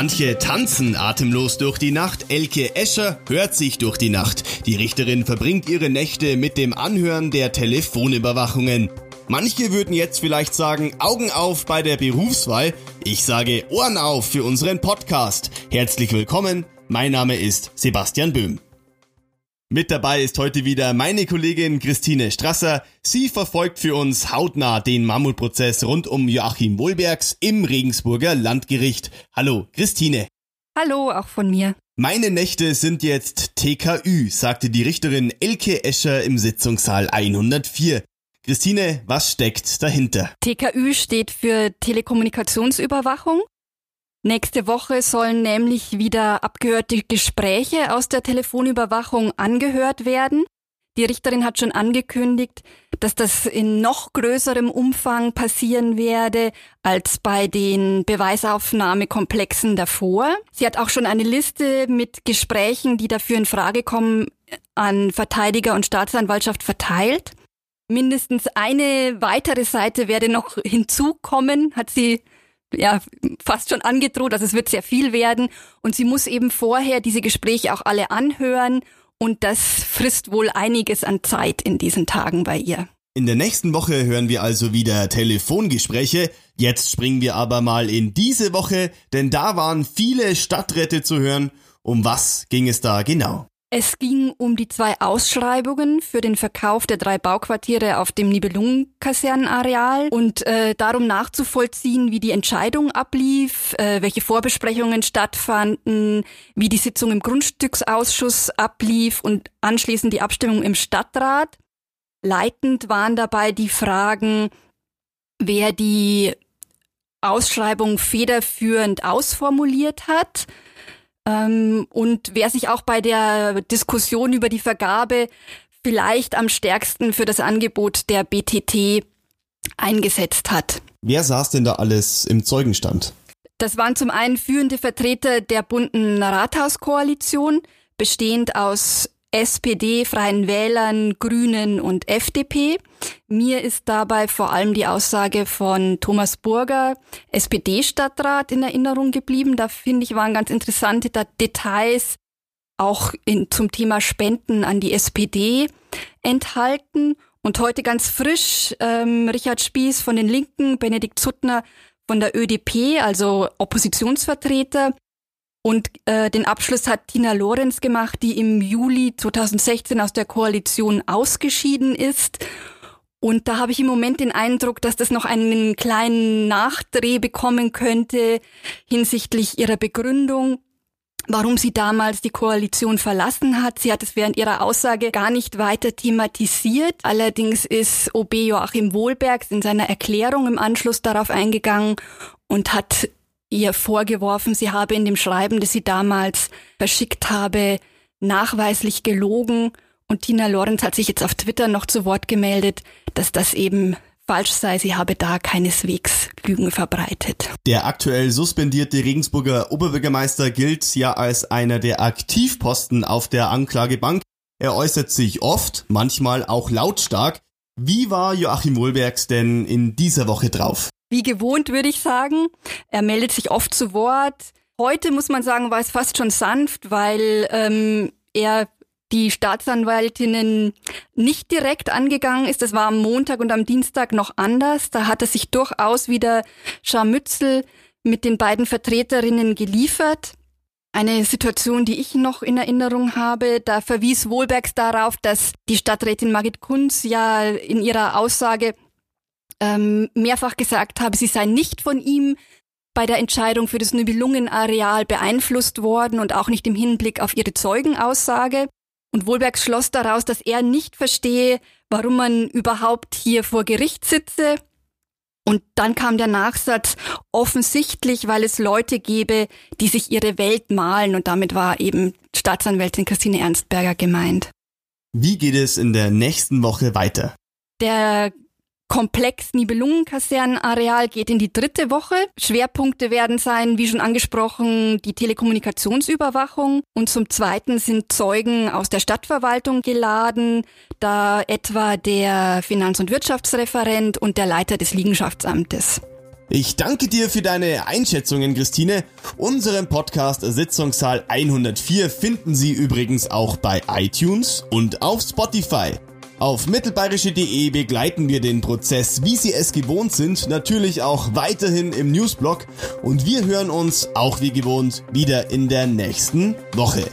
Manche tanzen atemlos durch die Nacht. Elke Escher hört sich durch die Nacht. Die Richterin verbringt ihre Nächte mit dem Anhören der Telefonüberwachungen. Manche würden jetzt vielleicht sagen, Augen auf bei der Berufswahl. Ich sage Ohren auf für unseren Podcast. Herzlich willkommen. Mein Name ist Sebastian Böhm. Mit dabei ist heute wieder meine Kollegin Christine Strasser. Sie verfolgt für uns hautnah den Mammutprozess rund um Joachim Wohlbergs im Regensburger Landgericht. Hallo, Christine. Hallo, auch von mir. Meine Nächte sind jetzt TKÜ, sagte die Richterin Elke Escher im Sitzungssaal 104. Christine, was steckt dahinter? TKÜ steht für Telekommunikationsüberwachung. Nächste Woche sollen nämlich wieder abgehörte Gespräche aus der Telefonüberwachung angehört werden. Die Richterin hat schon angekündigt, dass das in noch größerem Umfang passieren werde als bei den Beweisaufnahmekomplexen davor. Sie hat auch schon eine Liste mit Gesprächen, die dafür in Frage kommen, an Verteidiger und Staatsanwaltschaft verteilt. Mindestens eine weitere Seite werde noch hinzukommen, hat sie ja fast schon angedroht. Also es wird sehr viel werden. Und sie muss eben vorher diese Gespräche auch alle anhören. Und das frisst wohl einiges an Zeit in diesen Tagen bei ihr. In der nächsten Woche hören wir also wieder Telefongespräche. Jetzt springen wir aber mal in diese Woche, denn da waren viele Stadträte zu hören. Um was ging es da genau? Es ging um die zwei Ausschreibungen für den Verkauf der drei Bauquartiere auf dem Nibelungenkasernenareal und äh, darum nachzuvollziehen, wie die Entscheidung ablief, äh, welche Vorbesprechungen stattfanden, wie die Sitzung im Grundstücksausschuss ablief und anschließend die Abstimmung im Stadtrat. Leitend waren dabei die Fragen, wer die Ausschreibung federführend ausformuliert hat, und wer sich auch bei der Diskussion über die Vergabe vielleicht am stärksten für das Angebot der BTT eingesetzt hat. Wer saß denn da alles im Zeugenstand? Das waren zum einen führende Vertreter der bunten Rathauskoalition, bestehend aus SPD, Freien Wählern, Grünen und FDP. Mir ist dabei vor allem die Aussage von Thomas Burger, SPD-Stadtrat, in Erinnerung geblieben. Da finde ich waren ganz interessante Details auch in, zum Thema Spenden an die SPD enthalten. Und heute ganz frisch ähm, Richard Spieß von den Linken, Benedikt Zuttner von der ÖDP, also Oppositionsvertreter, und äh, den Abschluss hat Tina Lorenz gemacht, die im Juli 2016 aus der Koalition ausgeschieden ist. Und da habe ich im Moment den Eindruck, dass das noch einen kleinen Nachdreh bekommen könnte hinsichtlich ihrer Begründung warum sie damals die Koalition verlassen hat. Sie hat es während ihrer Aussage gar nicht weiter thematisiert. Allerdings ist OB Joachim Wohlbergs in seiner Erklärung im Anschluss darauf eingegangen und hat ihr vorgeworfen, sie habe in dem Schreiben, das sie damals verschickt habe, nachweislich gelogen. Und Tina Lorenz hat sich jetzt auf Twitter noch zu Wort gemeldet, dass das eben falsch sei. Sie habe da keineswegs Lügen verbreitet. Der aktuell suspendierte Regensburger Oberbürgermeister gilt ja als einer der Aktivposten auf der Anklagebank. Er äußert sich oft, manchmal auch lautstark. Wie war Joachim Wohlbergs denn in dieser Woche drauf? Wie gewohnt, würde ich sagen. Er meldet sich oft zu Wort. Heute muss man sagen, war es fast schon sanft, weil ähm, er die Staatsanwaltinnen nicht direkt angegangen ist. Das war am Montag und am Dienstag noch anders. Da hat er sich durchaus wieder Scharmützel mit den beiden Vertreterinnen geliefert. Eine Situation, die ich noch in Erinnerung habe, da verwies Wohlbergs darauf, dass die Stadträtin Margit Kunz ja in ihrer Aussage ähm, mehrfach gesagt habe, sie sei nicht von ihm bei der Entscheidung für das Nibelungenareal beeinflusst worden und auch nicht im Hinblick auf ihre Zeugenaussage. Und Wohlberg schloss daraus, dass er nicht verstehe, warum man überhaupt hier vor Gericht sitze. Und dann kam der Nachsatz, offensichtlich, weil es Leute gebe, die sich ihre Welt malen. Und damit war eben Staatsanwältin Christine Ernstberger gemeint. Wie geht es in der nächsten Woche weiter? Der Komplex Nibelungenkasernenareal geht in die dritte Woche. Schwerpunkte werden sein, wie schon angesprochen, die Telekommunikationsüberwachung und zum Zweiten sind Zeugen aus der Stadtverwaltung geladen, da etwa der Finanz- und Wirtschaftsreferent und der Leiter des Liegenschaftsamtes. Ich danke dir für deine Einschätzungen, Christine. Unseren Podcast Sitzungssaal 104 finden Sie übrigens auch bei iTunes und auf Spotify. Auf mittelbayerische.de begleiten wir den Prozess, wie Sie es gewohnt sind, natürlich auch weiterhin im Newsblog und wir hören uns auch wie gewohnt wieder in der nächsten Woche.